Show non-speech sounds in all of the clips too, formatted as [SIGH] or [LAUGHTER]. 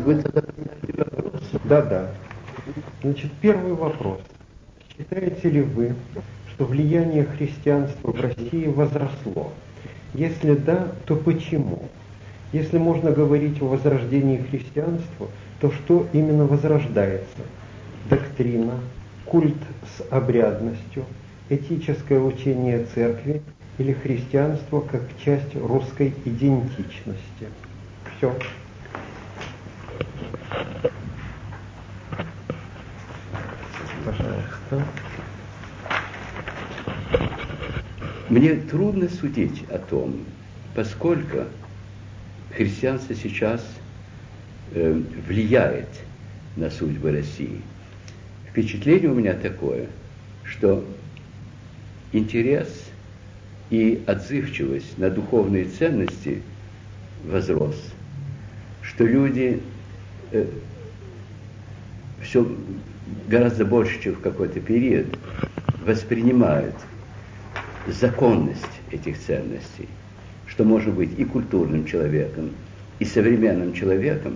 вы тогда понимаете вопрос? Да, да. Значит, первый вопрос. Считаете ли вы, что влияние христианства в России возросло? Если да, то почему? Если можно говорить о возрождении христианства, то что именно возрождается? Доктрина, культ с обрядностью, этическое учение церкви или христианство как часть русской идентичности? Все. Пожалуйста. Мне трудно судить о том, поскольку христианство сейчас э, влияет на судьбы России. Впечатление у меня такое, что интерес и отзывчивость на духовные ценности возрос, что люди э, все гораздо больше, чем в какой-то период, воспринимают законность этих ценностей, что может быть и культурным человеком, и современным человеком,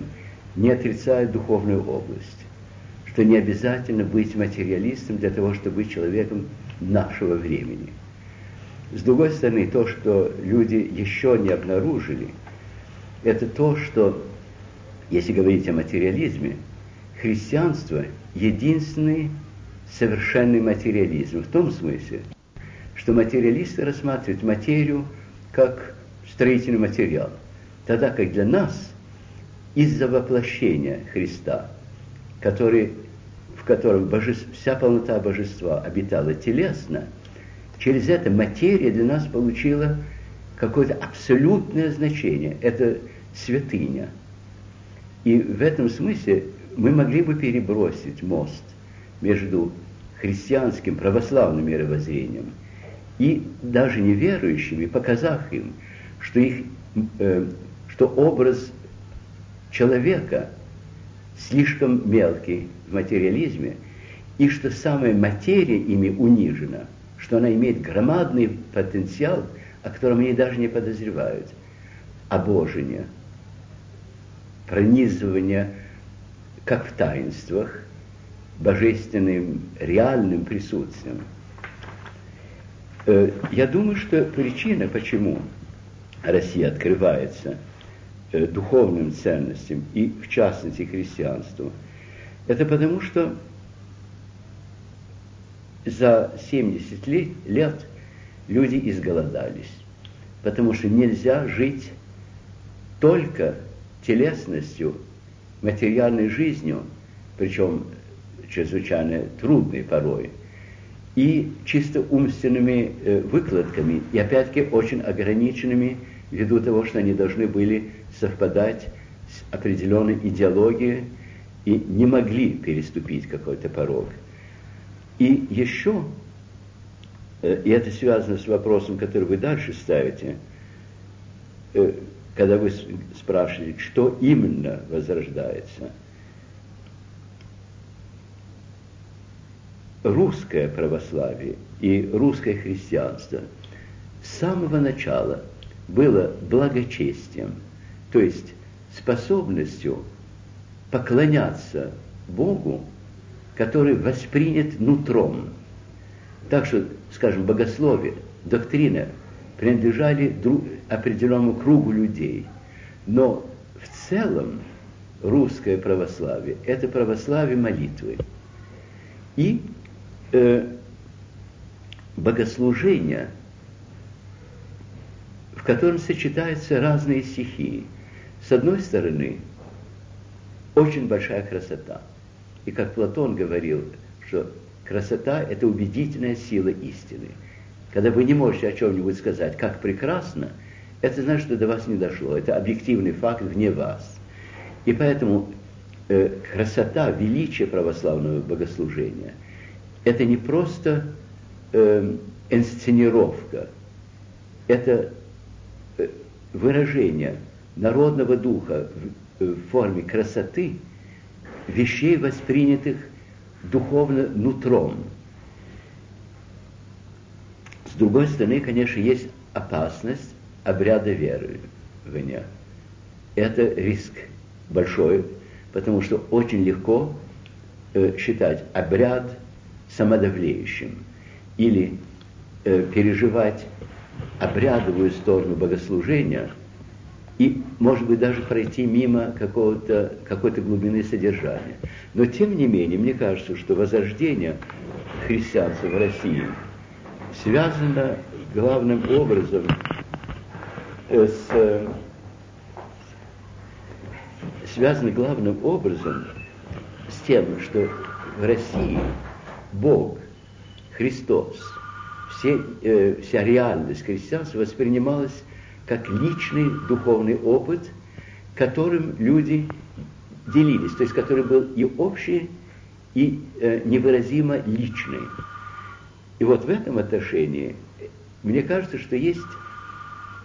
не отрицая духовную область, что не обязательно быть материалистом для того, чтобы быть человеком нашего времени. С другой стороны, то, что люди еще не обнаружили, это то, что, если говорить о материализме, христианство – единственный совершенный материализм, в том смысле, что материалисты рассматривают материю как строительный материал, тогда как для нас из-за воплощения Христа, который, в котором божеств, вся полнота божества обитала телесно, через это материя для нас получила какое-то абсолютное значение. Это святыня. И в этом смысле мы могли бы перебросить мост между христианским православным мировоззрением – и даже неверующими, показав им, что, их, э, что образ человека слишком мелкий в материализме, и что самая материя ими унижена, что она имеет громадный потенциал, о котором они даже не подозревают. Обожение, пронизывание, как в таинствах, божественным реальным присутствием – Э, я думаю, что причина, почему Россия открывается э, духовным ценностям и, в частности, христианству, это потому, что за 70 лет люди изголодались, потому что нельзя жить только телесностью, материальной жизнью, причем чрезвычайно трудной порой – и чисто умственными э, выкладками, и опять-таки очень ограниченными ввиду того, что они должны были совпадать с определенной идеологией и не могли переступить какой-то порог. И еще, э, и это связано с вопросом, который вы дальше ставите, э, когда вы спрашиваете, что именно возрождается – русское православие и русское христианство с самого начала было благочестием, то есть способностью поклоняться Богу, который воспринят нутром. Так что, скажем, богословие, доктрина принадлежали друг, определенному кругу людей. Но в целом русское православие – это православие молитвы. И э, богослужения, в котором сочетаются разные стихии. С одной стороны, очень большая красота. И как Платон говорил, что красота – это убедительная сила истины. Когда вы не можете о чем-нибудь сказать, как прекрасно, это значит, что до вас не дошло. Это объективный факт вне вас. И поэтому э, красота, величие православного богослужения – это не просто э, инсценировка, это э, выражение народного духа в, э, в форме красоты, вещей, воспринятых духовно нутром. С другой стороны, конечно, есть опасность обряда веры в. Это риск большой, потому что очень легко э, считать обряд самодавлеющим или э, переживать обрядовую сторону богослужения и, может быть, даже пройти мимо какого-то, какой-то глубины содержания. Но, тем не менее, мне кажется, что возрождение христианства в России связано главным образом э, с связано главным образом с тем, что в России Бог, Христос, все, э, вся реальность христианства воспринималась как личный духовный опыт, которым люди делились, то есть который был и общий, и э, невыразимо личный. И вот в этом отношении мне кажется, что есть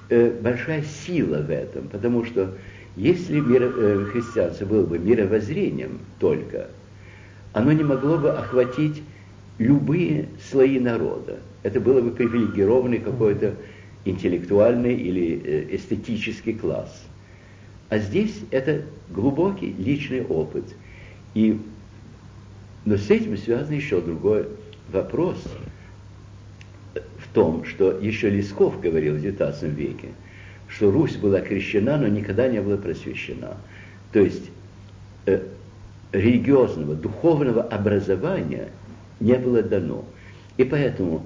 э, большая сила в этом, потому что если миро, э, христианство было бы мировоззрением только, оно не могло бы охватить любые слои народа. Это было бы привилегированный какой-то интеллектуальный или э, эстетический класс. А здесь это глубокий личный опыт. И, но с этим связан еще другой вопрос том, что еще Лесков говорил в XIX веке – что Русь была крещена, но никогда не была просвещена. То есть э, религиозного, духовного образования не было дано. И поэтому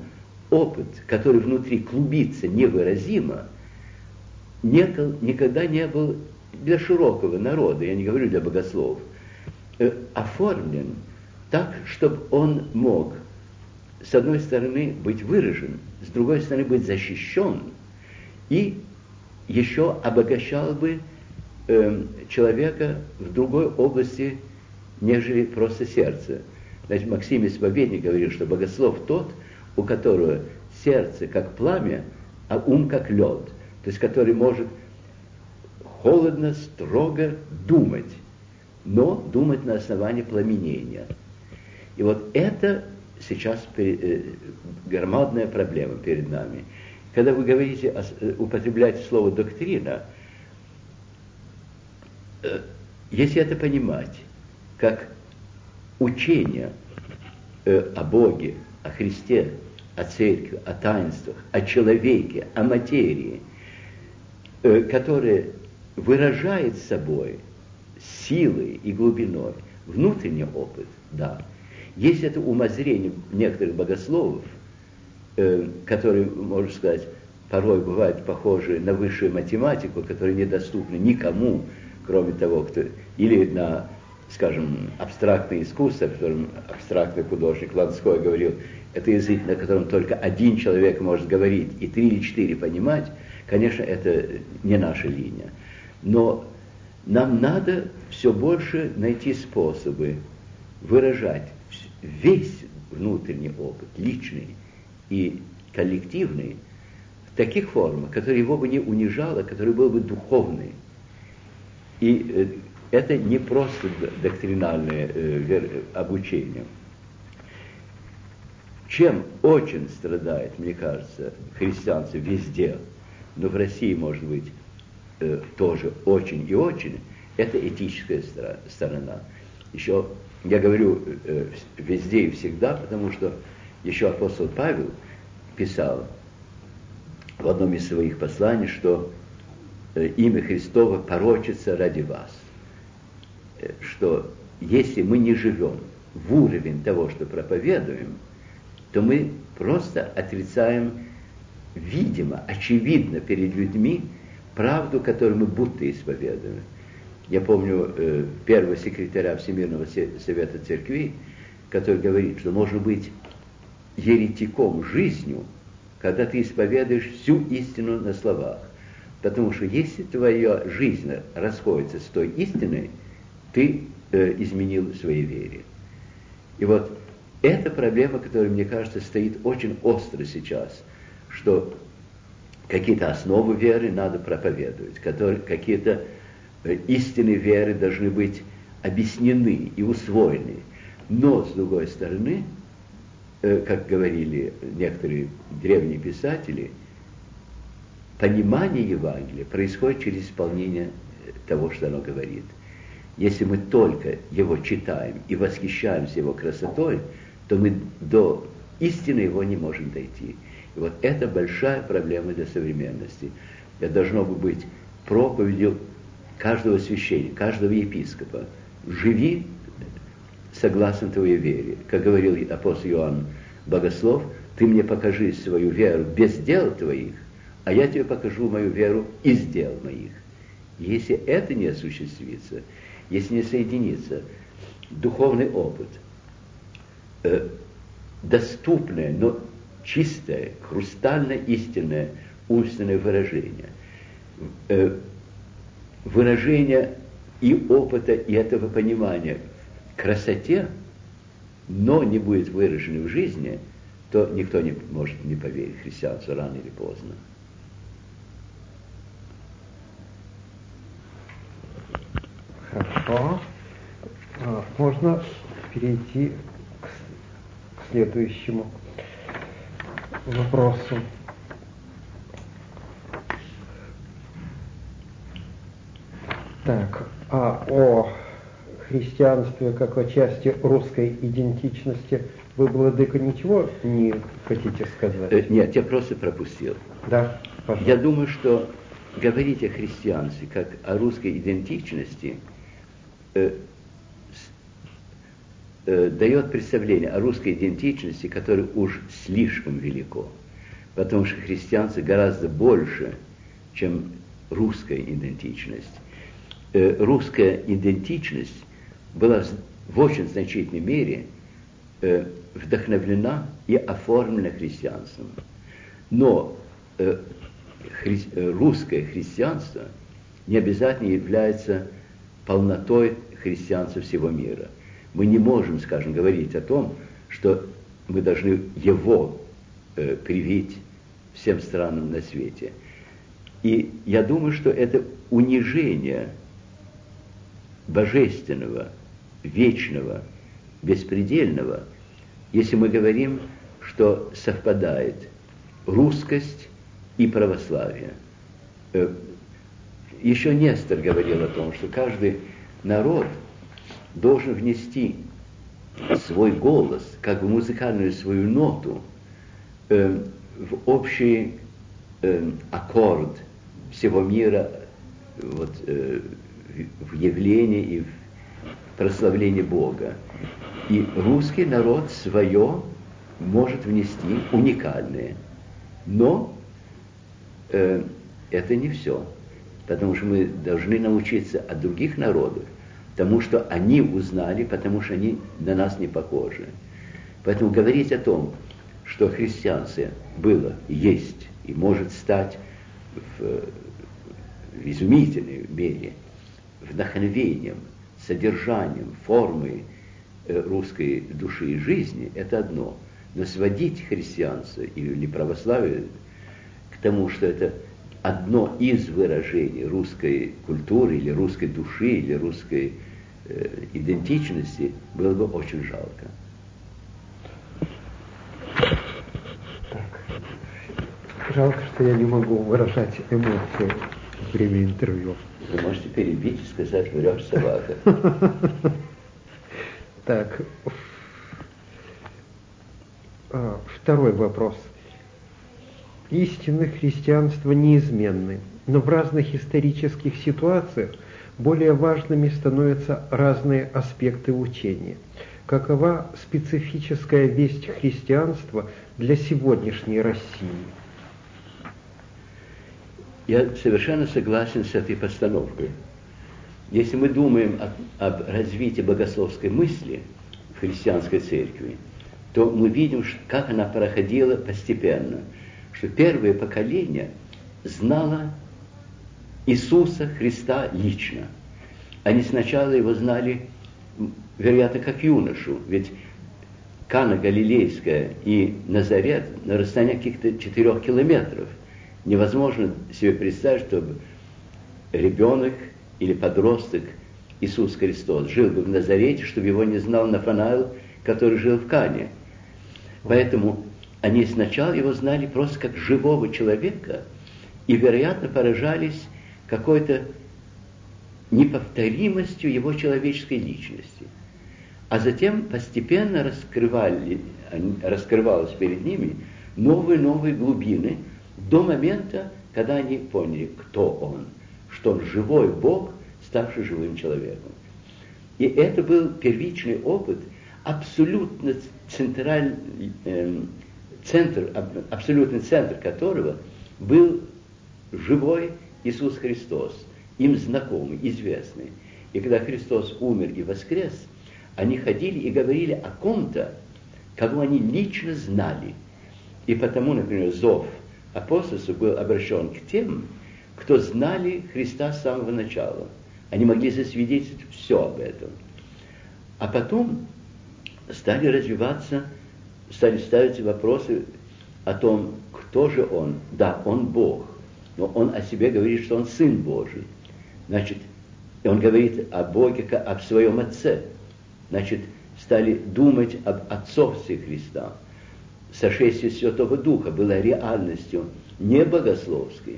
опыт, который внутри клубится невыразимо, никогда не был для широкого народа, я не говорю для богословов, э, оформлен так, чтобы он мог, с одной стороны, быть выражен, с другой стороны, быть защищен и еще обогащал бы э, человека в другой области, нежели просто сердце. Значит, Максим Исповедник говорил, что богослов тот, у которого сердце как пламя, а ум как лед, то есть который может холодно, строго думать, но думать на основании пламенения. И вот это сейчас э, громадная проблема перед нами – когда вы говорите, э, употребляете слово доктрина, э, если это понимать как учение о Боге, о Христе, о церкви, о таинствах, о человеке, о материи, которое выражает собой силой и глубиной внутренний опыт, да. Есть это умозрение некоторых богословов, э, которые, можно сказать, порой бывают похожи на высшую математику, которая недоступна никому, кроме того, кто... Или на, скажем, абстрактное искусство, о котором абстрактный художник Ланской говорил, это язык, на котором только один человек может говорить и три или четыре понимать, конечно, это не наша линия. Но нам надо все больше найти способы выражать весь внутренний опыт, личный, и коллективный в таких формах, которые его бы не унижало, которые был бы духовный. И э, это не просто доктринальное э, обучение. Чем очень страдает, мне кажется, христианство везде, но в России, может быть, э, тоже очень и очень, это этическая сторона. Еще я говорю везде и всегда, потому что еще апостол Павел писал в одном из своих посланий, что э, имя Христово порочится ради вас. Э, что если мы не живем в уровень того, что проповедуем, то мы просто отрицаем, видимо, очевидно перед людьми правду, которую мы будто исповедуем. Я помню э, первого секретаря Всемирного Совета Церкви, который говорит, что может быть еретиком жизнью, когда ты исповедуешь всю истину на словах. Потому что если твоя жизнь расходится с той истиной, ты э, изменил своей вере. И вот эта проблема, которая, мне кажется, стоит очень остро сейчас, что какие-то основы веры надо проповедовать, которые, какие-то истины веры должны быть объяснены и усвоены. Но, с другой стороны, Э, как говорили некоторые древние писатели, понимание Евангелия происходит через исполнение того, что оно говорит. Если мы только его читаем и восхищаемся его красотой, то мы до истины его не можем дойти. И вот это большая проблема для современности. Это должно быть проповедью каждого священника, каждого епископа. Живи согласно твоей вере. Как говорил апостол Иоанн Богослов, ты мне покажи свою веру без дел твоих, а я тебе покажу мою веру из дел моих. Если это не осуществится, если не соединится духовный опыт, э, доступное, но чистое, хрустально истинное умственное выражение, э, выражение и опыта, и этого понимания красоте, но не будет выражено в жизни, то никто не может не поверить в христианство рано или поздно. Хорошо. А, можно перейти к следующему вопросу. Так, а о христианстве как о части русской идентичности вы, Владыка, ничего не хотите сказать? Э, нет, я просто пропустил. Да, пожалуйста. Я думаю, что говорить о христианстве как о русской идентичности – э, э, дает представление о русской идентичности, которое уж слишком велико. Потому что христианство гораздо больше, чем русская идентичность. Э, русская идентичность была в очень значительной мере э, вдохновлена и оформлена христианством. Но э, хри, русское христианство не обязательно является полнотой христианства всего мира. Мы не можем, скажем, говорить о том, что мы должны его э, привить всем странам на свете. И я думаю, что это унижение божественного, вечного, беспредельного, если мы говорим, что совпадает русскость и православие. Э, еще Нестор говорил о том, что каждый народ должен внести свой голос, как бы музыкальную свою ноту, э, в общий э, аккорд всего мира вот, э, в явлении и в прославлении Бога. И русский народ свое может внести уникальное. Но э, это не все. Потому что мы должны научиться от других народов тому, что они узнали, потому что они на нас не похожи. Поэтому говорить о том, что христианство было, есть и может стать в, в изумительной мере вдохновением, содержанием, формой э, русской души и жизни, это одно. Но сводить христианство или православие к тому, что это одно из выражений русской культуры или русской души или русской э, идентичности было бы очень жалко. Так. Жалко, что я не могу выражать эмоции время интервью. Вы можете перебить и сказать, врешь собака. [LAUGHS] Так. А, второй вопрос – Истины христианства неизменны, но в разных исторических ситуациях более важными становятся разные аспекты учения. Какова специфическая весть христианства для сегодняшней России? Я совершенно согласен с этой постановкой. Если мы думаем об, об развитии богословской мысли в христианской церкви, то мы видим, как она проходила постепенно – что первое поколение знало Иисуса Христа лично. Они сначала его знали, вероятно, как юношу, ведь Кана Галилейская и Назарет на расстоянии каких-то четырех километров. Невозможно себе представить, чтобы ребенок или подросток Иисус Христос жил бы в Назарете, чтобы его не знал Нафанаил, который жил в Кане. Поэтому они сначала его знали просто как живого человека и, вероятно, поражались какой-то неповторимостью его человеческой личности. А затем постепенно раскрывали, раскрывалось перед ними новые-новые глубины до момента, когда они поняли, кто он, что он живой Бог, ставший живым человеком. И это был первичный опыт, абсолютно центральный, э, центр, абсолютный центр которого был живой Иисус Христос, им знакомый, известный. И когда Христос умер и воскрес, они ходили и говорили о ком-то, кого они лично знали. И потому, например, зов апостолов был обращен к тем, кто знали Христа с самого начала. Они могли засвидетельствовать все об этом. А потом стали развиваться, стали ставиться вопросы о том, кто же он. Да, он Бог, но он о себе говорит, что он Сын Божий. Значит, он говорит о Боге, об своем Отце. Значит, стали думать об отцовстве Христа. Сошествие Святого Духа было реальностью не богословской,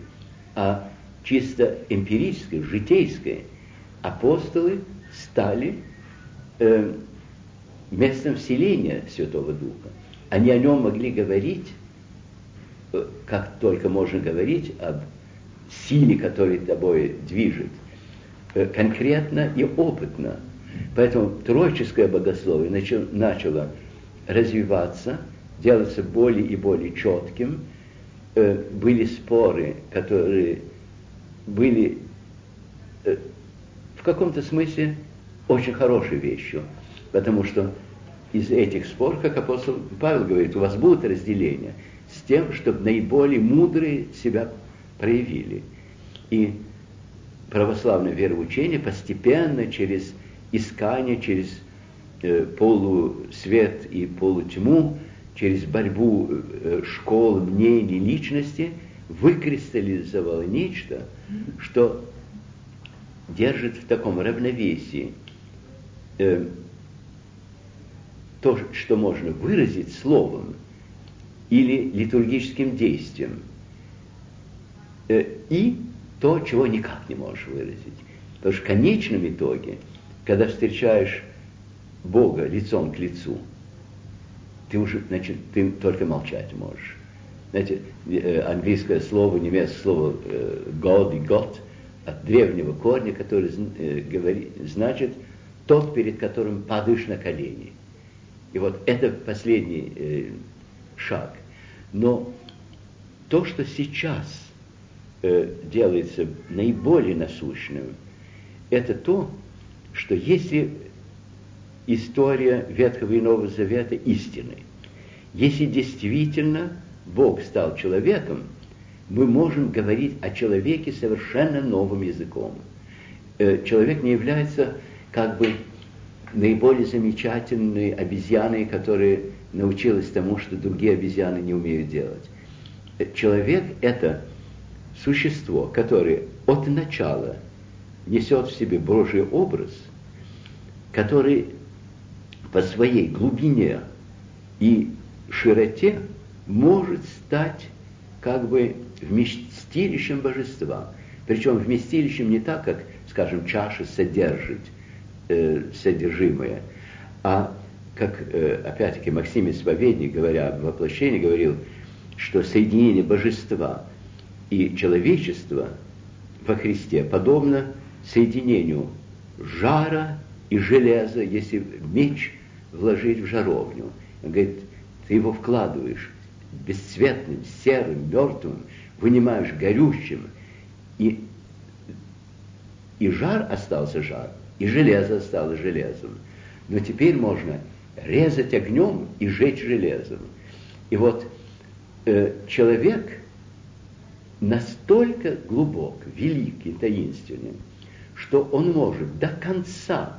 а чисто эмпирической, житейской. Апостолы стали э, местом вселения Святого Духа. Они о нем могли говорить, э, как только можно говорить об силе, которая тобой движет, э, конкретно и опытно. Поэтому троическое богословие начало, начало развиваться, делаться более и более четким. Э, были споры, которые были в каком-то смысле очень хорошей вещью, потому что из этих споров, как апостол Павел говорит, у вас будут разделения с тем, чтобы наиболее мудрые себя проявили. И православное вероучение постепенно через искание, через э, полусвет и полутьму, через борьбу э, школ, мнений, личности, выкристаллизовало нечто, что держит в таком равновесии э, то, что можно выразить словом или литургическим действием, э, и то, чего никак не можешь выразить. Потому что в конечном итоге, когда встречаешь Бога лицом к лицу, ты уже, значит, ты только молчать можешь. Знаете, э, английское слово, немецкое слово э, God и God от древнего корня, который э, говорит, значит тот, перед которым падаешь на колени. И вот это последний шаг. Но то, что сейчас делается наиболее насущным, это то, что если история Ветхого и Нового Завета истинной, если действительно Бог стал человеком, мы можем говорить о человеке совершенно новым языком. Э, человек не является как бы наиболее замечательной обезьяной, которая научилась тому, что другие обезьяны не умеют делать. Э, человек – это существо, которое от начала несет в себе Божий образ, который по своей глубине и широте может стать как бы вместилищем божества. Причем вместилищем не так, как, скажем, чаша содержит э, содержимое, а как, э, опять-таки, Максим Исповедник, говоря об воплощении, говорил, что соединение божества и человечества во Христе подобно соединению жара и железа, если меч вложить в жаровню. Он говорит, ты его вкладываешь бесцветным, серым, мертвым, вынимаешь горючим, и, и жар остался жар, и железо стало железом. Но теперь можно резать огнем и жечь железом. И вот э, человек настолько глубок, великий, таинственный, что он может до конца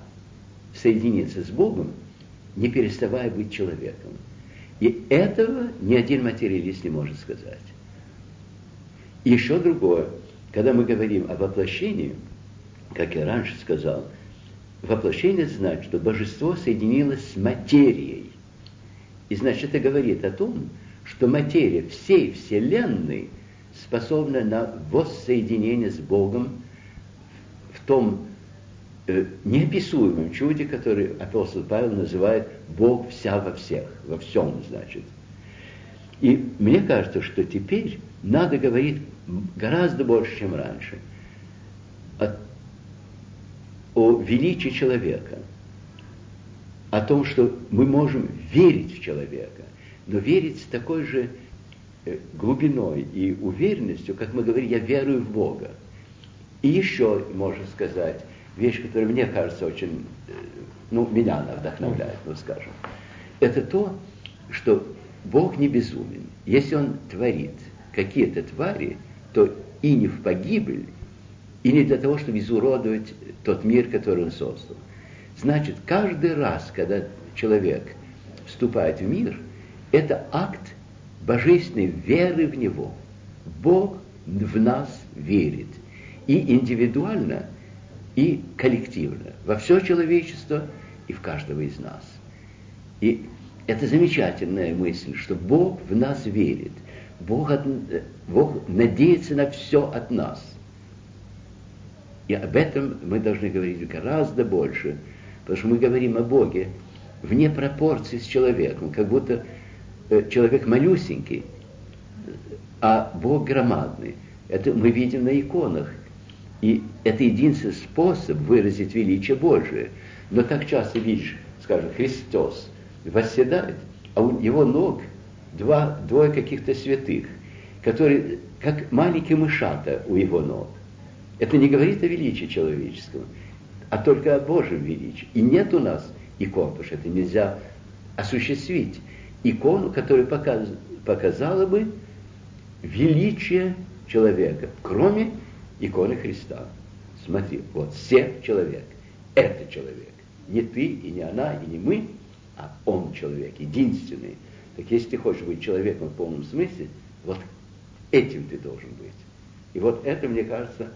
соединиться с Богом, не переставая быть человеком. И этого ни один материалист не может сказать. еще другое, когда мы говорим о воплощении, как я раньше сказал, воплощение значит, что божество соединилось с материей. И значит, это говорит о том, что материя всей Вселенной способна на воссоединение с Богом в том э, неописуемым чуде, который апостол Павел называет Бог вся во всех, во всем, значит. И мне кажется, что теперь надо говорить гораздо больше, чем раньше, о, о величии человека, о том, что мы можем верить в человека, но верить с такой же э, глубиной и уверенностью, как мы говорим, я верую в Бога. И еще можно сказать, вещь, которая мне кажется очень, э, ну, меня она вдохновляет, ну, скажем. Это то, что Бог не безумен. Если Он творит какие-то твари, то и не в погибель, и не для того, чтобы изуродовать тот мир, который Он создал. Значит, каждый раз, когда человек вступает в мир, это акт божественной веры в Него. Бог в нас верит. И индивидуально, и коллективно, во все человечество и в каждого из нас. И это замечательная мысль, что Бог в нас верит. Бог, от, Бог надеется на все от нас. И об этом мы должны говорить гораздо больше, потому что мы говорим о Боге вне пропорции с человеком, как будто э, человек малюсенький, а Бог громадный. Это мы видим на иконах – и это единственный способ выразить величие Божие. Но так часто видишь, скажем, Христос восседает, а у его ног два, двое каких-то святых, которые как маленькие мышата у его ног. Это не говорит о величии человеческом, а только о Божьем величии. И нет у нас икон, потому что это нельзя осуществить. Икону, которая показ, показала бы величие человека, кроме иконы Христа. Смотри, вот все человек. Это человек. Не ты и не она, и не мы, а он человек, единственный. Так если ты хочешь быть человеком в полном смысле, вот этим ты должен быть. И вот это, мне кажется,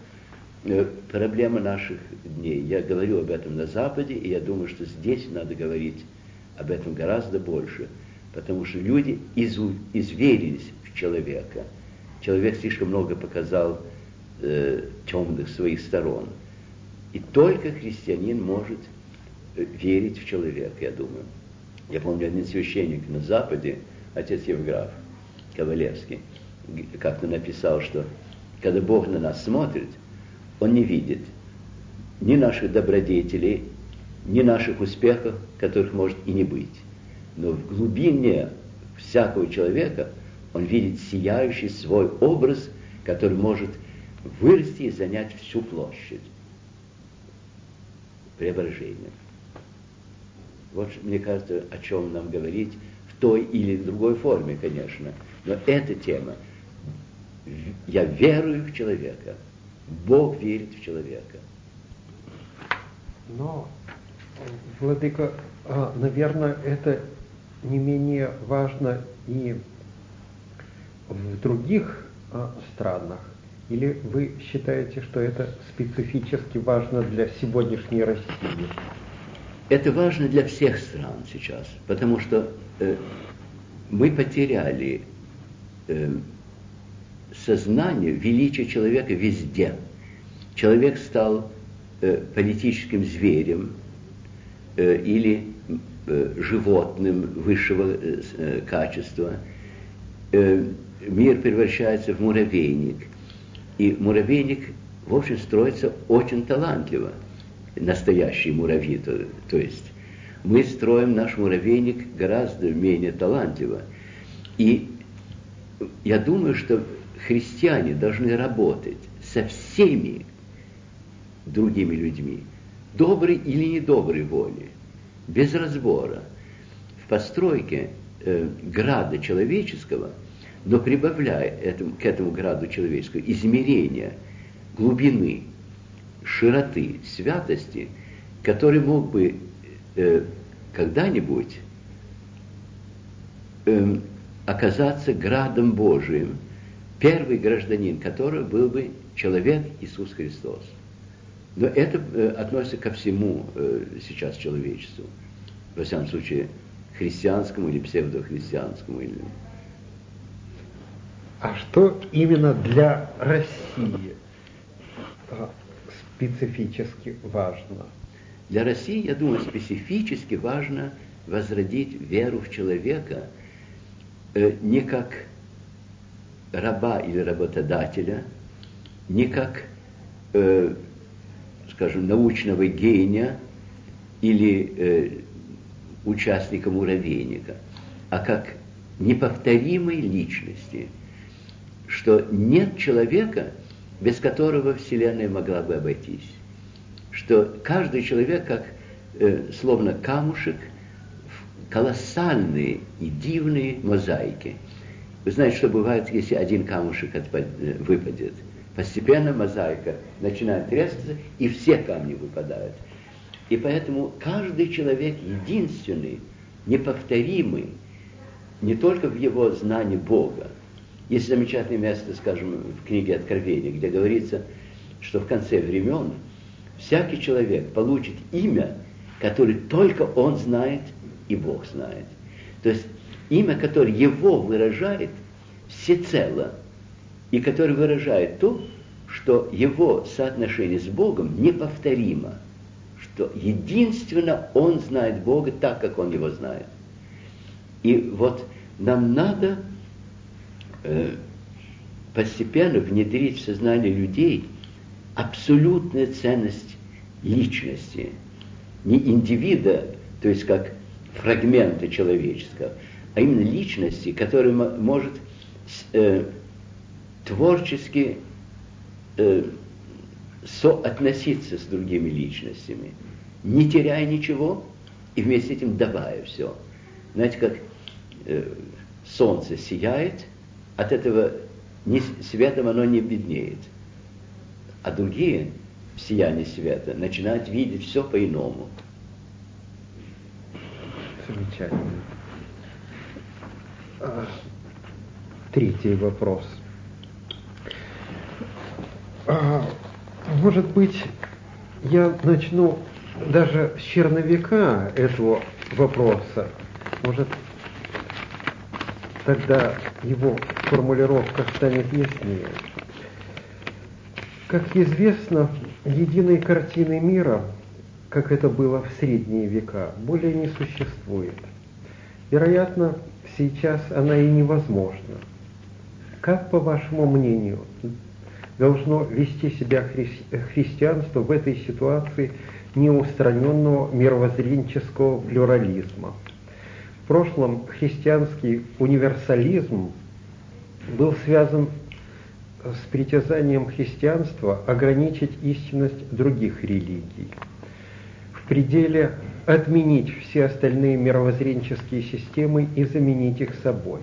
э, проблема наших дней. Я говорю об этом на Западе, и я думаю, что здесь надо говорить об этом гораздо больше, потому что люди изу, изверились в человека. Человек слишком много показал э, темных своих сторон. И только христианин может э, верить в человека, я думаю. Я помню, один священник на Западе, отец Евграф Ковалевский, как-то написал, что когда Бог на нас смотрит, Он не видит ни наших добродетелей, ни наших успехов, которых может и не быть. Но в глубине всякого человека он видит сияющий свой образ, который может вырасти и занять всю площадь преображения. Вот, мне кажется, о чем нам говорить в той или другой форме, конечно. Но эта тема. Я верую в человека. Бог верит в человека. Но, Владыка, а, наверное, это не менее важно и в других а, странах. Или вы считаете, что это специфически важно для сегодняшней России? Это важно для всех стран сейчас, потому что э, мы потеряли э, сознание величия человека везде. Человек стал э, политическим зверем э, или э, животным высшего э, э качества. Э, мир превращается в муравейник – и муравейник, в общем, строится очень талантливо. Настоящий муравьи, то, то есть. Мы строим наш муравейник гораздо менее талантливо. И я думаю, что христиане должны работать со всеми другими людьми, доброй или недоброй воли, без разбора. В постройке э, града человеческого – но прибавляя этому, к этому граду человеческого измерения, глубины, широты, святости, который мог бы э, когда-нибудь э, оказаться градом Божиим, первый гражданин которого был бы человек Иисус Христос. Но это э, относится ко всему э, сейчас человечеству. Во всяком случае, христианскому или псевдохристианскому. Или а что именно для России а, специфически важно? Для России, я думаю, специфически важно возродить веру в человека э, не как раба или работодателя, не как, э, скажем, научного гения или э, участника муравейника, а как неповторимой личности, что нет человека, без которого Вселенная могла бы обойтись. Что каждый человек, как э, словно камушек, в колоссальные и дивные мозаики. Вы знаете, что бывает, если один камушек отпад, э, выпадет? Постепенно мозаика начинает трескаться, и все камни выпадают. И поэтому каждый человек единственный, неповторимый, не только в его знании Бога, есть замечательное место, скажем, в книге Откровения, где говорится, что в конце времен всякий человек получит имя, которое только он знает и Бог знает. То есть имя, которое его выражает всецело, и которое выражает то, что его соотношение с Богом неповторимо, что единственно он знает Бога так, как он его знает. И вот нам надо постепенно внедрить в сознание людей абсолютную ценность личности, не индивида, то есть как фрагмента человеческого, а именно личности, которая может э, творчески э, соотноситься с другими личностями, не теряя ничего и вместе с этим давая все. Знаете, как э, солнце сияет, от этого не, светом оно не беднеет. А другие в сиянии света начинают видеть все по-иному. Замечательно. А, третий вопрос. А, может быть, я начну даже с черновика этого вопроса. Может, тогда его формулировка станет яснее. Как известно, единой картины мира, как это было в средние века, более не существует. Вероятно, сейчас она и невозможна. Как, по вашему мнению, должно вести себя хри христианство в этой ситуации неустраненного мировоззренческого плюрализма – прошлом христианский универсализм был связан с притязанием христианства ограничить истинность других религий, в пределе отменить все остальные мировоззренческие системы и заменить их собой.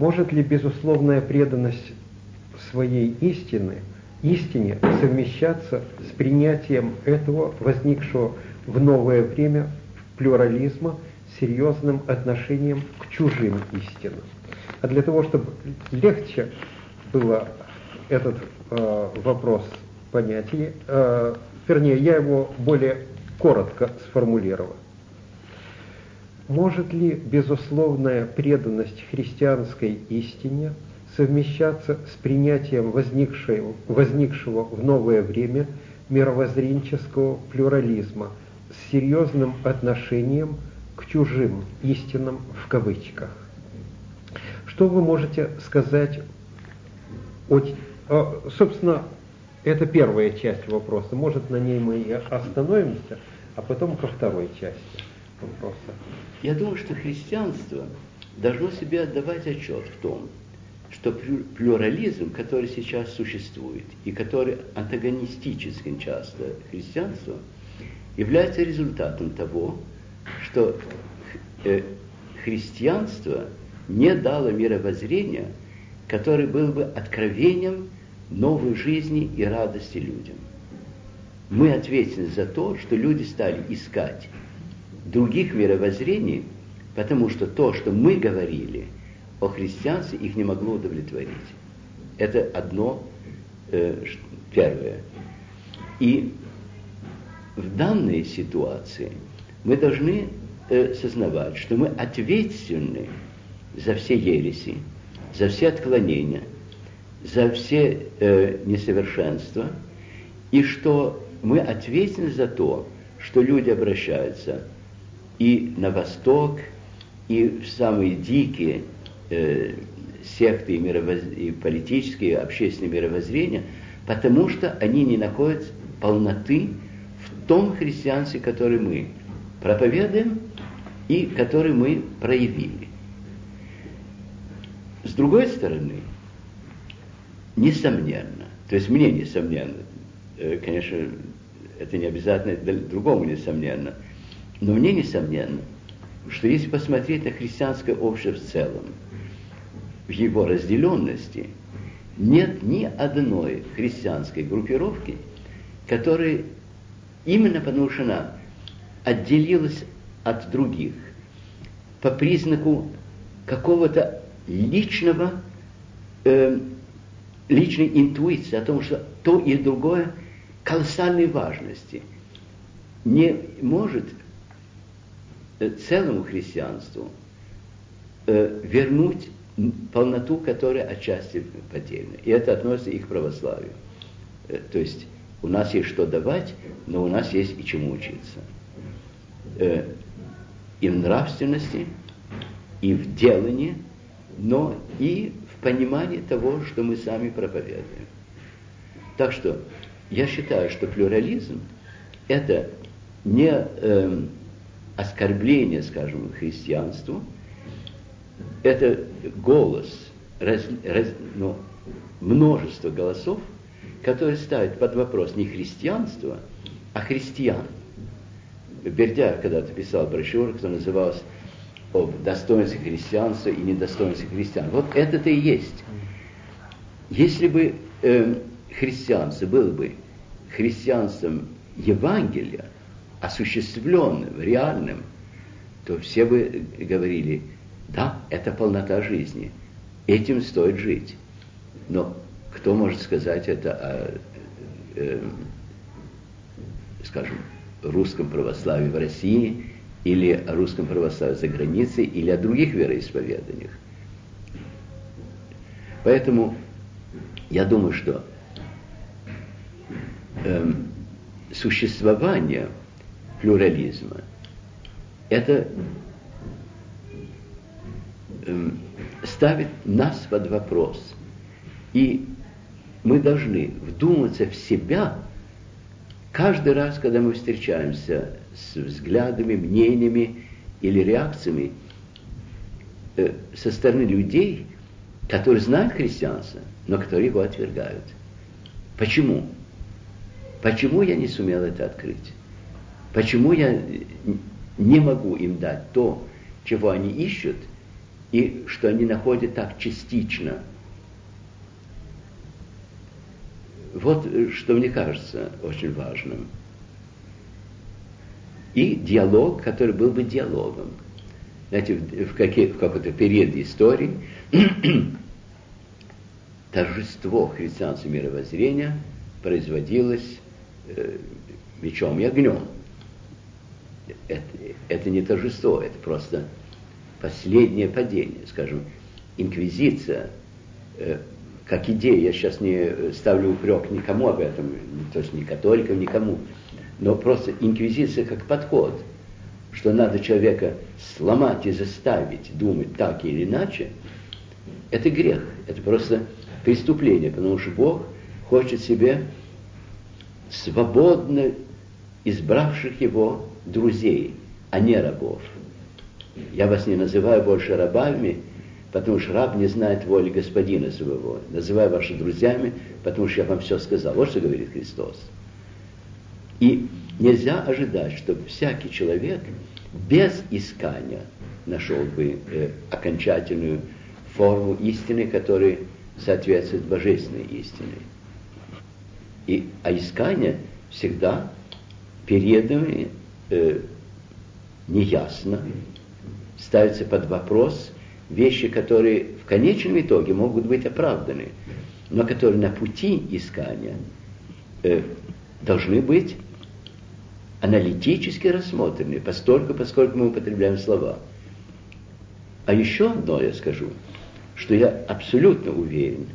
Может ли безусловная преданность своей истины, истине совмещаться с принятием этого возникшего в новое время плюрализма серьезным отношением к чужим истинам. А для того, чтобы легче было этот э, вопрос понять, э, вернее, я его более коротко сформулировал. Может ли безусловная преданность христианской истине совмещаться с принятием возникшего, возникшего в новое время мировоззренческого плюрализма с серьезным отношением чужим истинам в кавычках. Что вы можете сказать о собственно, это первая часть вопроса. Может, на ней мы и остановимся, а потом ко второй части вопроса. Я думаю, что христианство должно себе отдавать отчет в том, что плюрализм, который сейчас существует и который антагонистическим часто христианству, является результатом того, что э, христианство не дало мировоззрения, которое было бы откровением новой жизни и радости людям. Мы ответственны за то, что люди стали искать других мировоззрений, потому что то, что мы говорили о христианстве, их не могло удовлетворить. Это одно э, первое. И в данной ситуации – мы должны э, сознавать, что мы ответственны за все ереси, за все отклонения, за все э, несовершенства, и что мы ответственны за то, что люди обращаются и на восток, и в самые дикие э, секты и, мировоз... и политические, и общественные мировоззрения, потому что они не находят полноты в том христианстве, который мы проповедуем и который мы проявили. С другой стороны, несомненно, то есть мне несомненно, э, конечно, это не обязательно другому несомненно, но мне несомненно, что если посмотреть на христианское общество в целом, в его разделенности, нет ни одной христианской группировки, которая именно потому что она отделилась от других по признаку какого-то личного, э, личной интуиции о том, что то и другое колоссальной важности не может э, целому христианству э, вернуть полноту, которая отчасти потеряна. И это относится и к православию. Э, то есть у нас есть что давать, но у нас есть и чему учиться. Э, и в нравственности, и в делании, но и в понимании того, что мы сами проповедуем. Так что я считаю, что плюрализм – это не э, оскорбление, скажем, христианству, это голос, раз, раз, ну, множество голосов, которые ставят под вопрос не христианство, а христиан. Бердяев когда-то писал брошюру, которая называлась об достоинстве христианства и недостоинстве христиан. Вот это-то и есть. Если бы э, христианство было бы христианством Евангелия, осуществленным, реальным, то все бы говорили, да, это полнота жизни, этим стоит жить. Но кто может сказать это о, э, скажем, русском православии в России или о русском православии за границей или о других вероисповеданиях? Поэтому я думаю, что э, существование плюрализма это э, ставит нас под вопрос. И мы должны вдуматься в себя каждый раз, когда мы встречаемся с взглядами, мнениями или реакциями э, со стороны людей, которые знают христианство, но которые его отвергают. Почему? Почему я не сумел это открыть? Почему я не могу им дать то, чего они ищут, и что они находят так частично? Вот э, что мне кажется очень важным. И диалог, который был бы диалогом. Знаете, в, в, какие, в какой-то период истории [CLEARS THROAT] торжество христианского мировоззрения производилось э, мечом и огнем. Это, это не торжество, это просто последнее падение. Скажем, инквизиция, э, как идея, я сейчас не ставлю упрек никому об этом, то есть ни католикам, никому, но просто инквизиция как подход, что надо человека сломать и заставить думать так или иначе, это грех, это просто преступление, потому что Бог хочет себе свободно избравших его друзей, а не рабов. Я вас не называю больше рабами, потому что раб не знает воли господина своего. Называю ваши друзьями, потому что я вам все сказал. Вот что говорит Христос. И нельзя ожидать, чтобы всякий человек без искания нашел бы э, окончательную форму истины, которая соответствует божественной истине. И, а искание всегда переданы э, неясно, ставится под вопрос вещи, которые в конечном итоге могут быть оправданы, но которые на пути искания э, должны быть аналитически рассмотрены, постольку, поскольку мы употребляем слова. А еще одно я скажу, что я абсолютно уверен,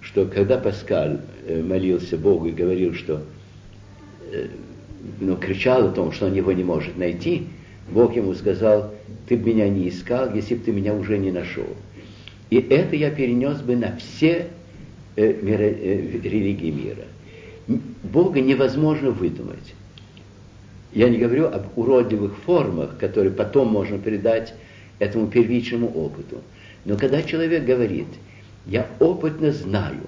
что когда Паскаль э, молился Богу и говорил, что э, ну, кричал о том, что он его не может найти, Бог ему сказал, ты бы меня не искал, если бы ты меня уже не нашел. И это я перенес бы на все э, мира, э, религии мира. Бога невозможно выдумать. Я не говорю об уродливых формах, которые потом можно передать этому первичному опыту. Но когда человек говорит, я опытно знаю,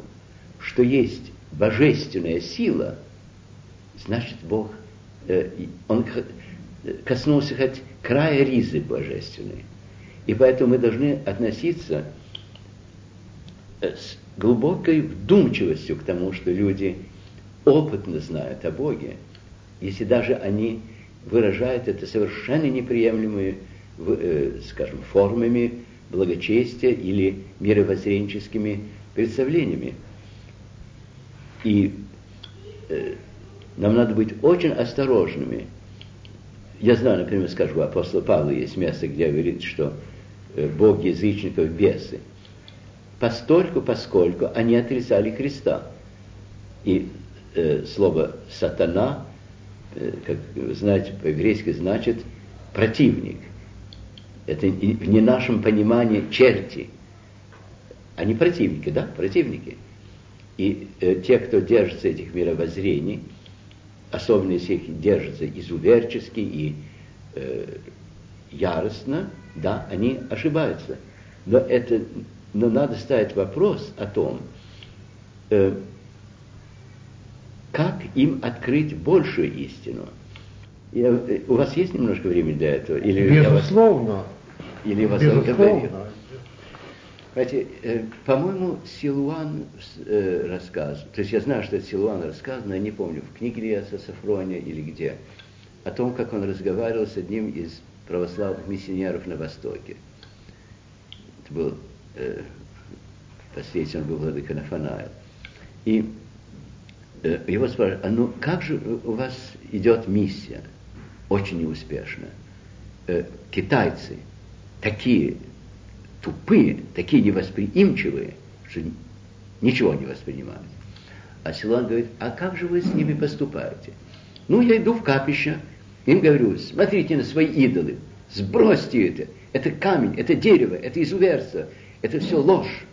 что есть божественная сила, значит Бог, э, он коснулся хоть края ризы божественной. И поэтому мы должны относиться э, с глубокой вдумчивостью к тому, что люди опытно знают о Боге, если даже они выражают это совершенно неприемлемыми, э, скажем, формами благочестия или мировоззренческими представлениями. И э, нам надо быть очень осторожными. Я знаю, например, скажу, у апостола Павла есть место, где говорит, что э, Бог язычников бесы. Постольку, поскольку они отрицали Христа. И э, слово «сатана», э, как вы знаете, по-еврейски значит «противник». Это в не нашем понимании черти. Они противники, да, противники. И э, те, кто держится этих мировоззрений, особенно если их держатся изуверчески и э, яростно, да, они ошибаются. Но, это, но надо ставить вопрос о том, э, как им открыть большую истину. Я, э, у вас есть немножко времени для этого? Или Безусловно. Я вас, или вас Безусловно. Знаете, э, по-моему, Силуан э, рассказ, то есть я знаю, что это Силуан рассказ, но я не помню, в книге ли это Сафрония или где, о том, как он разговаривал с одним из православных миссионеров на Востоке. Это был, э, впоследствии он был владыка Нафанаил. И э, его спрашивают, а ну как же у вас идет миссия? Очень неуспешно. Э, китайцы такие тупые, такие невосприимчивые, что ничего не воспринимают. А Силуан говорит, а как же вы с ними поступаете? Ну, я иду в капище, им говорю, смотрите на свои идолы, сбросьте это, это камень, это дерево, это изуверство, это все ложь.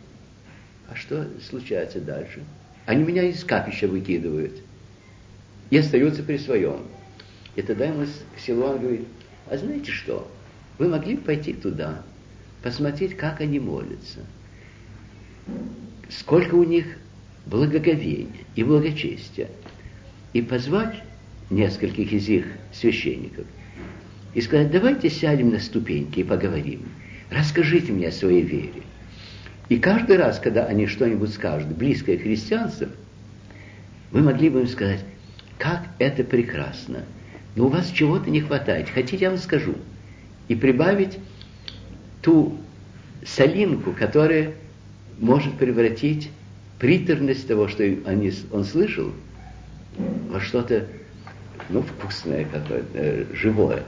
А что случается дальше? Они меня из капища выкидывают и остаются при своем. И тогда ему Силуан говорит, а знаете что, вы могли пойти туда, посмотреть, как они молятся, сколько у них благоговения и благочестия, и позвать нескольких из их священников и сказать, давайте сядем на ступеньки и поговорим, расскажите мне о своей вере. И каждый раз, когда они что-нибудь скажут, близкое к христианству, вы могли бы им сказать, как это прекрасно, но у вас чего-то не хватает, хотите, я вам скажу, и прибавить ту солинку, которая может превратить приторность того, что они, он слышал, во что-то, ну, вкусное какое-то, э, живое.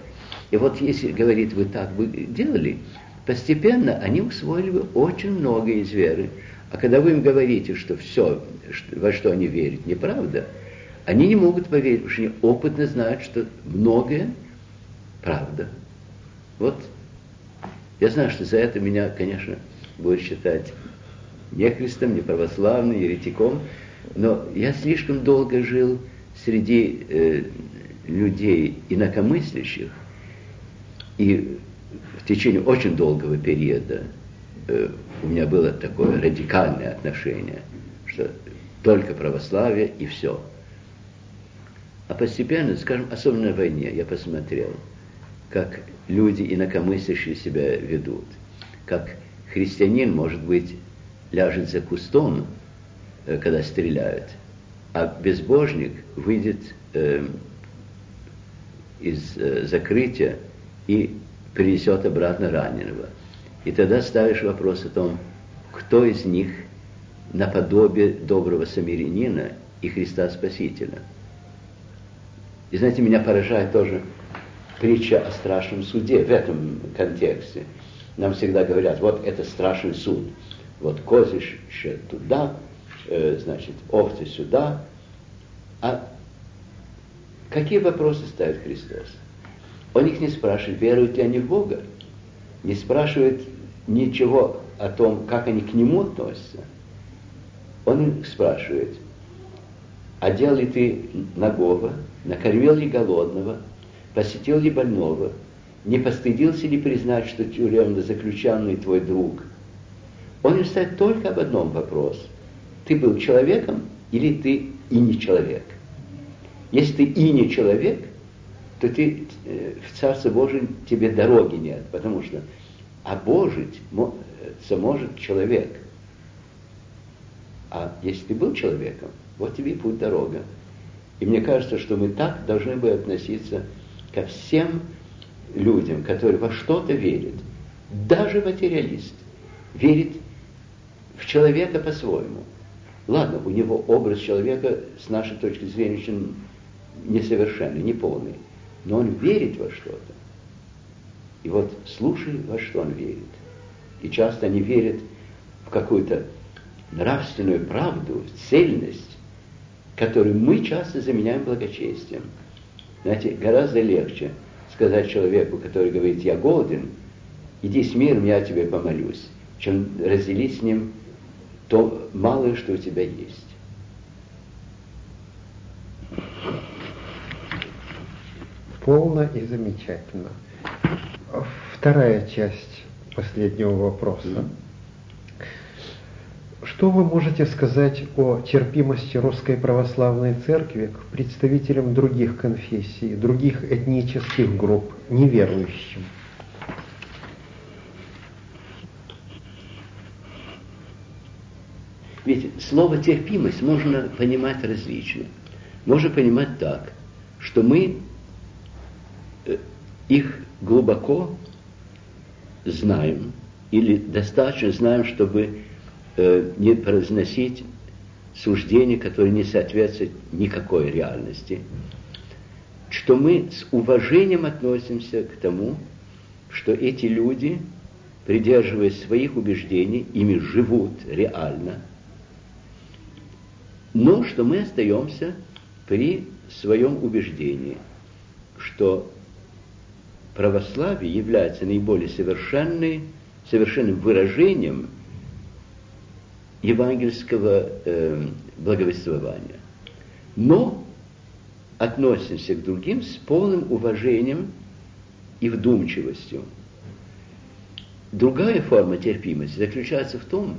И вот если, говорит, вы так бы делали, постепенно они усвоили бы очень многое из веры. А когда вы им говорите, что все, во что они верят, неправда, они не могут поверить, потому что они опытно знают, что многое правда. Вот я знаю, что за это меня, конечно, будет считать не христом, не православным, еретиком, но я слишком долго жил среди э, людей инакомыслящих, и в течение очень долгого периода э, у меня было такое радикальное отношение, что только православие и все. А постепенно, скажем, особенно в войне, я посмотрел – как люди инакомыслящие себя ведут, как христианин, может быть, ляжет за кустом, э, когда стреляют, а безбожник выйдет э, из э, закрытия и принесет обратно раненого. И тогда ставишь вопрос о том, кто из них наподобие доброго самирянина и Христа Спасителя. И знаете, меня поражает тоже притча о страшном суде в этом контексте. Нам всегда говорят, вот это страшный суд. Вот козище туда, э, значит, овцы сюда. А Какие вопросы ставит Христос? Он их не спрашивает, веруют ли они в Бога, не спрашивает ничего о том, как они к Нему относятся. Он их спрашивает, одел ли ты нагого, накормил ли голодного, посетил ли больного, не постыдился ли признать, что тюремно заключенный твой друг? Он ставит только об одном вопрос. Ты был человеком или ты и не человек? Если ты и не человек, то ты э, в Царство Божие тебе дороги нет, потому что обожить может человек. А если ты был человеком, вот тебе и путь дорога. И мне кажется, что мы так должны бы относиться ко всем людям, которые во что-то верят. Даже материалист верит в человека по-своему. Ладно, у него образ человека с нашей точки зрения очень несовершенный, неполный. Но он верит во что-то. И вот слушай, во что он верит. И часто они верят в какую-то нравственную правду, в цельность, которую мы часто заменяем благочестием. Знаете, гораздо легче сказать человеку, который говорит, я голоден, иди с миром, я тебе помолюсь, чем разделить с ним то малое, что у тебя есть. Полно и замечательно. Вторая часть последнего вопроса. Что вы можете сказать о терпимости Русской Православной Церкви к представителям других конфессий, других этнических групп, неверующим? Ведь слово терпимость можно понимать различно. Можно понимать так, что мы э, их глубоко знаем или достаточно знаем, чтобы э, не произносить суждения, которые не соответствуют никакой реальности, что мы с уважением относимся к тому, что эти люди, придерживаясь своих убеждений, ими живут реально, но что мы остаемся при своем убеждении, что православие является наиболее совершенной, совершенным выражением евангельского э, благовествования. Но относимся к другим с полным уважением и вдумчивостью. Другая форма терпимости заключается в том,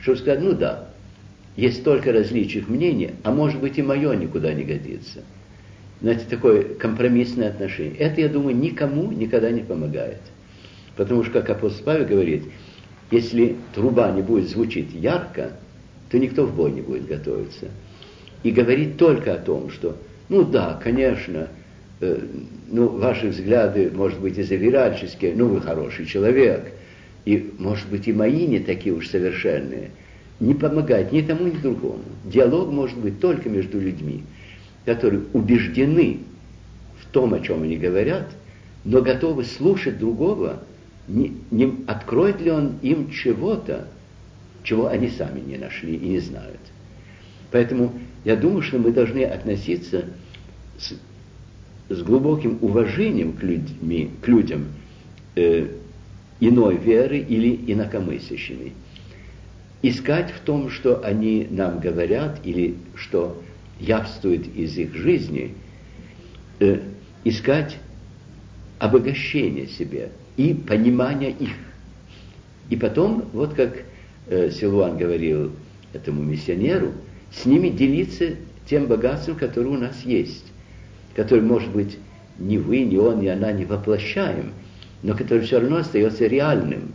что сказать, ну да, есть столько различных мнений, а может быть и мое никуда не годится – знаете, такое компромиссное отношение. Это, я думаю, никому никогда не помогает. Потому что, как апостол Павел говорит, если труба не будет звучить ярко, то никто в бой не будет готовиться. И говорит только о том, что, ну да, конечно, э, ну, ваши взгляды, может быть, и завиральческие, ну, вы хороший человек, и, может быть, и мои не такие уж совершенные, не помогает ни тому, ни другому. Диалог может быть только между людьми которые убеждены в том, о чем они говорят, но готовы слушать другого, не, не откроет ли он им чего-то, чего они сами не нашли и не знают. Поэтому я думаю, что мы должны относиться с, с глубоким уважением к, людьми, к людям э, иной веры или инакомыслящими. Искать в том, что они нам говорят или что явствует из их жизни, э, искать обогащение себе и понимание их. И потом, вот как э, Силуан говорил этому миссионеру, с ними делиться тем богатством, которое у нас есть, которое, может быть, ни вы, ни он, ни она не воплощаем, но которое все равно остается реальным.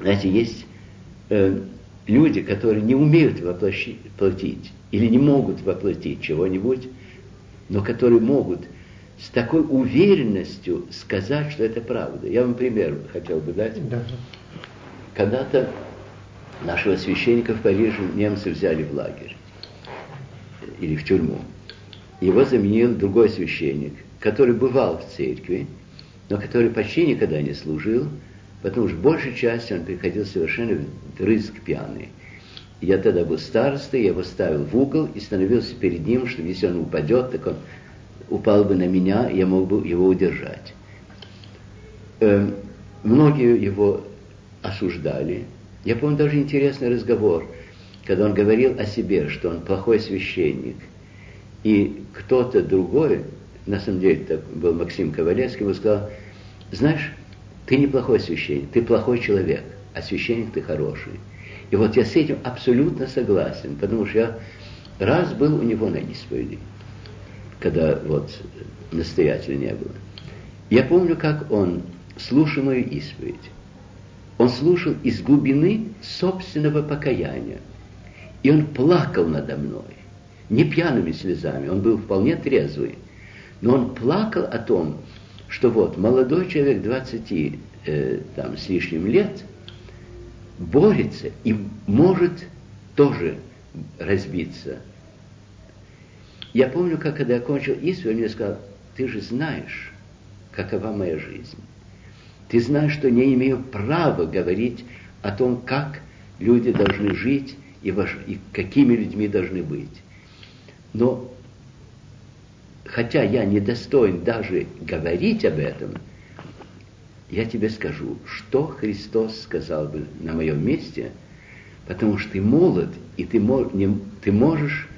Знаете, есть э, люди, которые не умеют воплощить, или не могут воплотить чего-нибудь, но которые могут с такой уверенностью сказать, что это правда. Я вам пример хотел бы дать. Да. Когда-то нашего священника в Париже немцы взяли в лагерь или в тюрьму. Его заменил другой священник, который бывал в церкви, но который почти никогда не служил, потому что большей частью он приходил совершенно дрызг пьяный. Я тогда был старостой, я его ставил в угол и становился перед ним, что если он упадет, так он упал бы на меня, я мог бы его удержать. Э, многие его осуждали. Я помню даже интересный разговор, когда он говорил о себе, что он плохой священник. И кто-то другой, на самом деле это был Максим Ковалевский, ему сказал, знаешь, ты неплохой священник, ты плохой человек, а священник ты хороший. И вот я с этим абсолютно согласен, потому что я раз был у него на исповеди, когда вот настоятеля не было. Я помню, как он слушал мою исповедь. Он слушал из глубины собственного покаяния. И он плакал надо мной. Не пьяными слезами, он был вполне трезвый. Но он плакал о том, что вот молодой человек 20 э, там, с лишним лет борется и может тоже разбиться. Я помню, как когда я кончил исповедь, он мне сказал, ты же знаешь, какова моя жизнь. Ты знаешь, что не имею права говорить о том, как люди должны жить и, ваш, и какими людьми должны быть. Но хотя я не достоин даже говорить об этом, я тебе скажу, что Христос сказал бы на моем месте, потому что ты молод, и ты, не, ты можешь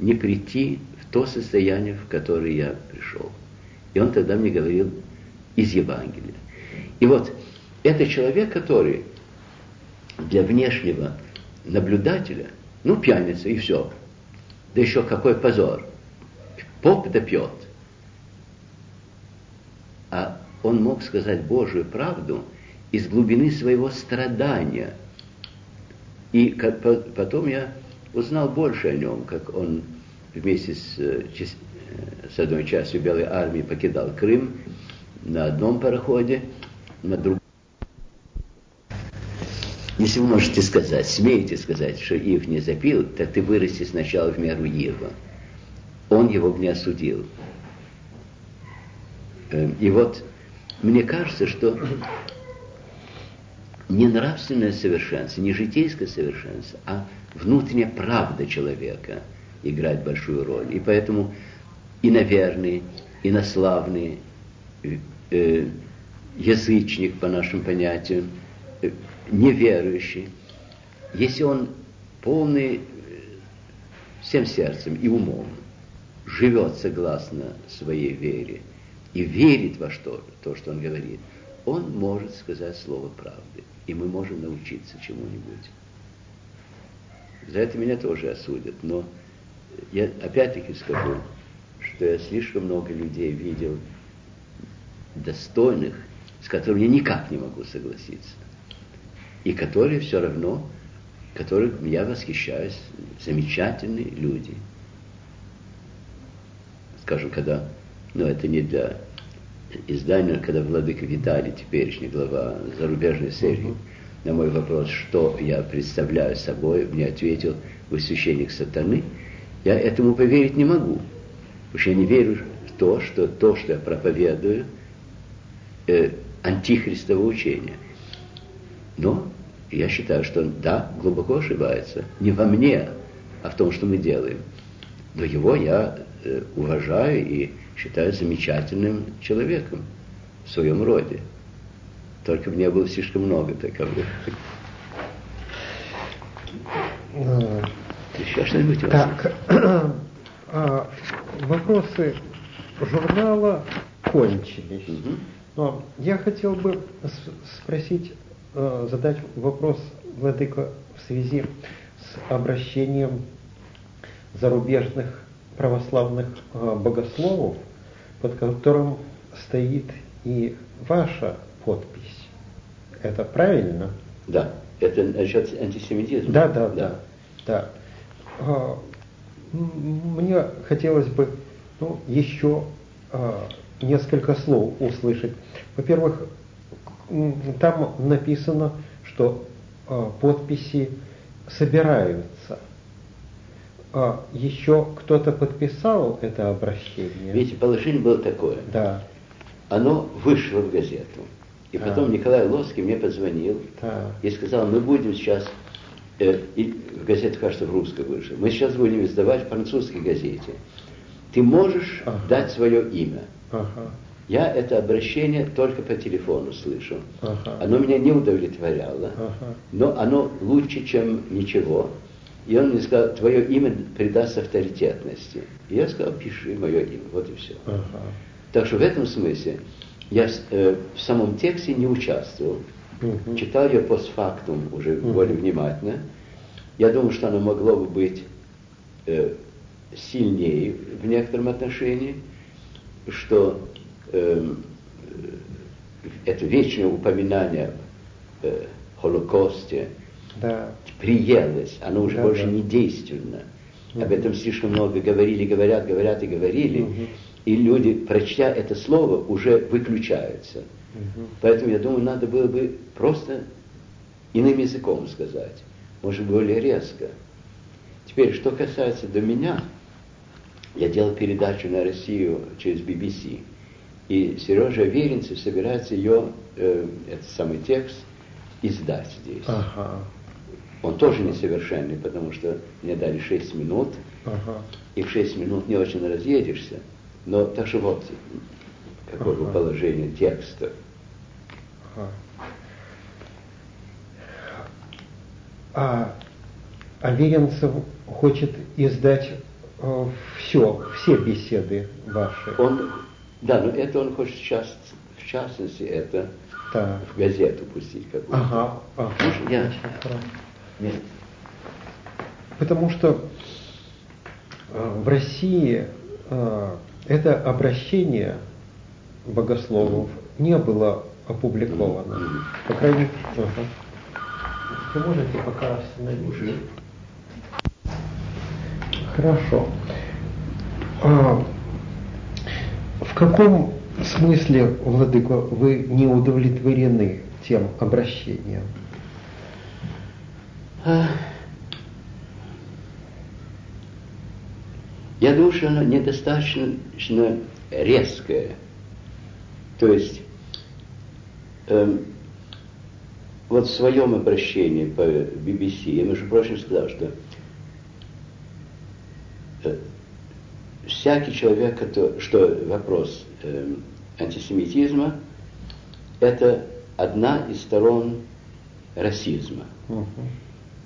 не прийти то состояние, в которое я пришел. И он тогда мне говорил из Евангелия. И вот это человек, который для внешнего наблюдателя, ну, пьяница и все. Да еще какой позор. Поп да пьет. А он мог сказать Божию правду из глубины своего страдания. И как, потом я узнал больше о нем, как он вместе с, э, с одной частью Белой армии покидал Крым на одном пароходе, на другом. Если вы можете сказать, смеете сказать, что Ив не запил, так ты вырасти сначала в меру Ива. Он его не осудил. Эм, и вот мне кажется, что не нравственное совершенство, не житейское совершенство, а внутренняя правда человека играет большую роль. И поэтому иноверный, инославный, э, язычник, по нашим понятиям, э, неверующий, если он полный э, всем сердцем и умом, живет согласно своей вере и верит во что, то, что он говорит, он может сказать слово правды, и мы можем научиться чему-нибудь. За это меня тоже осудят, но я опять-таки скажу, что я слишком много людей видел достойных, с которыми я никак не могу согласиться. И которые все равно, которых я восхищаюсь, замечательные люди. Скажем, когда, ну это не для издания, когда Владыка Виталий, теперешний глава зарубежной серии, uh-huh. на мой вопрос, что я представляю собой, мне ответил, вы священник сатаны, я этому поверить не могу. Потому что я не верю в то, что то, что я проповедую, э, антихристово учение. Но я считаю, что он, да, глубоко ошибается. Не во мне, а в том, что мы делаем. Но его я э, уважаю и считаю замечательным человеком в своем роде. Только мне было слишком много таковых. Еще что-нибудь Так, [CLEARS THROAT] а, вопросы журнала кончились. Угу. Но я хотел бы спросить, э, задать вопрос Владыка в связи с обращением зарубежных православных э, богословов, под которым стоит и ваша подпись. Это правильно? Да. Это насчет антисемитизма? Да, да, да. да. да. Мне хотелось бы ну, еще а, несколько слов услышать. Во-первых, там написано, что а, подписи собираются. А еще кто-то подписал это обращение? Видите, положение было такое. Да. Оно вышло в газету. И потом Николай Лоский мне позвонил да. и сказал, мы будем сейчас, э, и в газете, кажется, в русской вышло, мы сейчас будем издавать в французской газете. ты можешь ага. дать свое имя. Ага. Я это обращение только по телефону слышал. Ага. Оно меня не удовлетворяло, ага. но оно лучше, чем ничего. И он мне сказал, твое имя придаст авторитетности. И я сказал, пиши мое имя, вот и все. Ага. Так что в этом смысле я э, в самом тексте не участвовал. Угу. Читал ее постфактум уже Мгм. более внимательно. Я думаю, что оно могло бы быть э, сильнее в некотором отношении, что эм, э, это вечное упоминание э, Холокосте Да. приелось, оно уже Да, больше да. не действенно. Мгм. Об этом слишком много говорили, говорят, говорят и говорили. Мгм. И люди, прочтя это слово, уже выключаются. Мгм. Поэтому я думаю, надо было бы просто иным языком сказать, может более резко. Теперь, что касается до меня, я делал передачу на Россию через BBC, и Сережа Веренцев собирается ее, э, этот самый текст, издать здесь. Ага. Он тоже несовершенный, потому что мне дали 6 минут, Ага. и в 6 минут не очень разъедешься. Но так что вот какое Ага. положение текста. Ага. А Аверинцев хочет издать все, все беседы ваши. Он, да, но это он хочет сейчас, в частности, это Так. в газету пустить какую-то. Ага, ага. Я-. Нет. Потому что э, в России э, это обращение богословов не было опубликовано. По крайней мере, ага. вы можете пока остановить. Хорошо. А, в каком смысле, Владыко, вы не удовлетворены тем обращением? А, Я думаю, что она недостаточно резкая. То есть, эм, вот в своем обращении по BBC, я, между прочим, сказал, что э, всякий человек, который, что вопрос эм, антисемитизма, это одна из сторон расизма.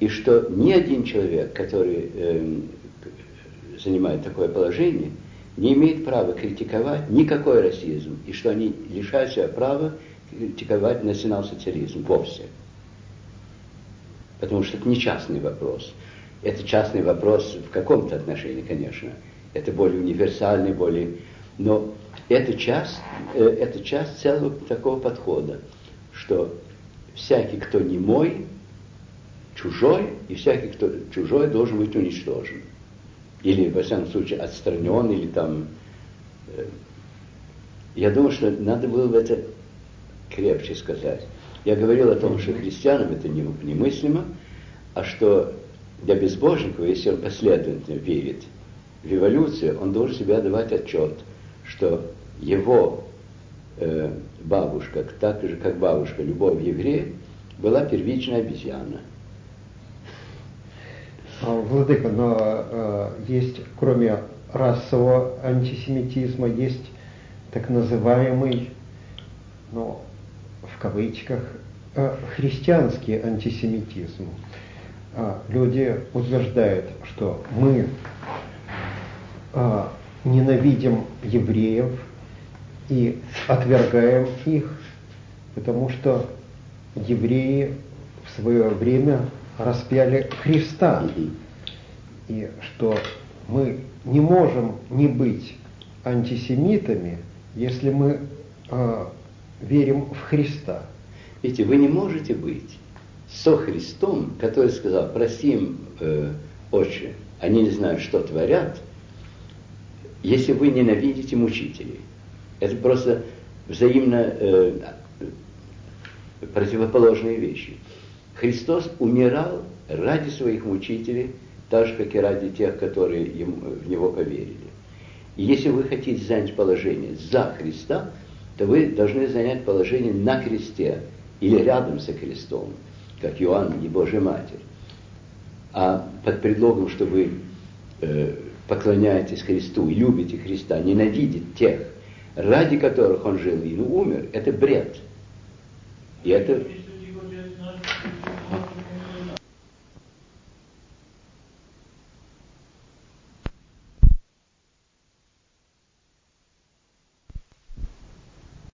И что ни один человек, который к- занимает такое положение, не имеет права критиковать никакой расизм, и что они лишают себя права критиковать национал-социализм вовсе. Потому что это не частный вопрос. Это частный вопрос в каком-то отношении, конечно. Это более универсальный, более... Но это часть, э, это часть целого такого подхода, что всякий, кто не мой, чужой, и всякий, кто чужой, должен быть уничтожен. Или, во всяком случае, отстранен, или там... э, Я думаю, что надо было бы это крепче сказать. Я говорил о том, что христианам это не- немыслимо, а что для безбожника, если он последовательно верит в эволюцию, он должен себе отдавать отчет, что его э, бабушка, так же как бабушка любого еврея, была первичная обезьяна. А, Владыка, но э, есть, кроме расового антисемитизма, есть так называемый, ну, в кавычках, э, христианский антисемитизм. А, Люди утверждают, что мы а, ненавидим евреев и отвергаем их, потому что евреи в свое время распяли Христа, и что мы не можем не быть антисемитами, если мы а, верим в Христа. Видите, вы не можете быть со Христом, который сказал, прости им, э, отче, они не знают, что творят, если вы ненавидите мучителей. Это просто взаимно э, противоположные вещи. Христос умирал ради своих мучителей, так же, как и ради тех, которые ему- в Него поверили. И если вы хотите занять положение за Христа, то вы должны занять положение на кресте или рядом со крестом, как Иоанн и Божья Матерь. А под предлогом, что вы э, поклоняетесь Христу любите Христа, ненавидит тех, ради которых он жил и умер, это бред. И это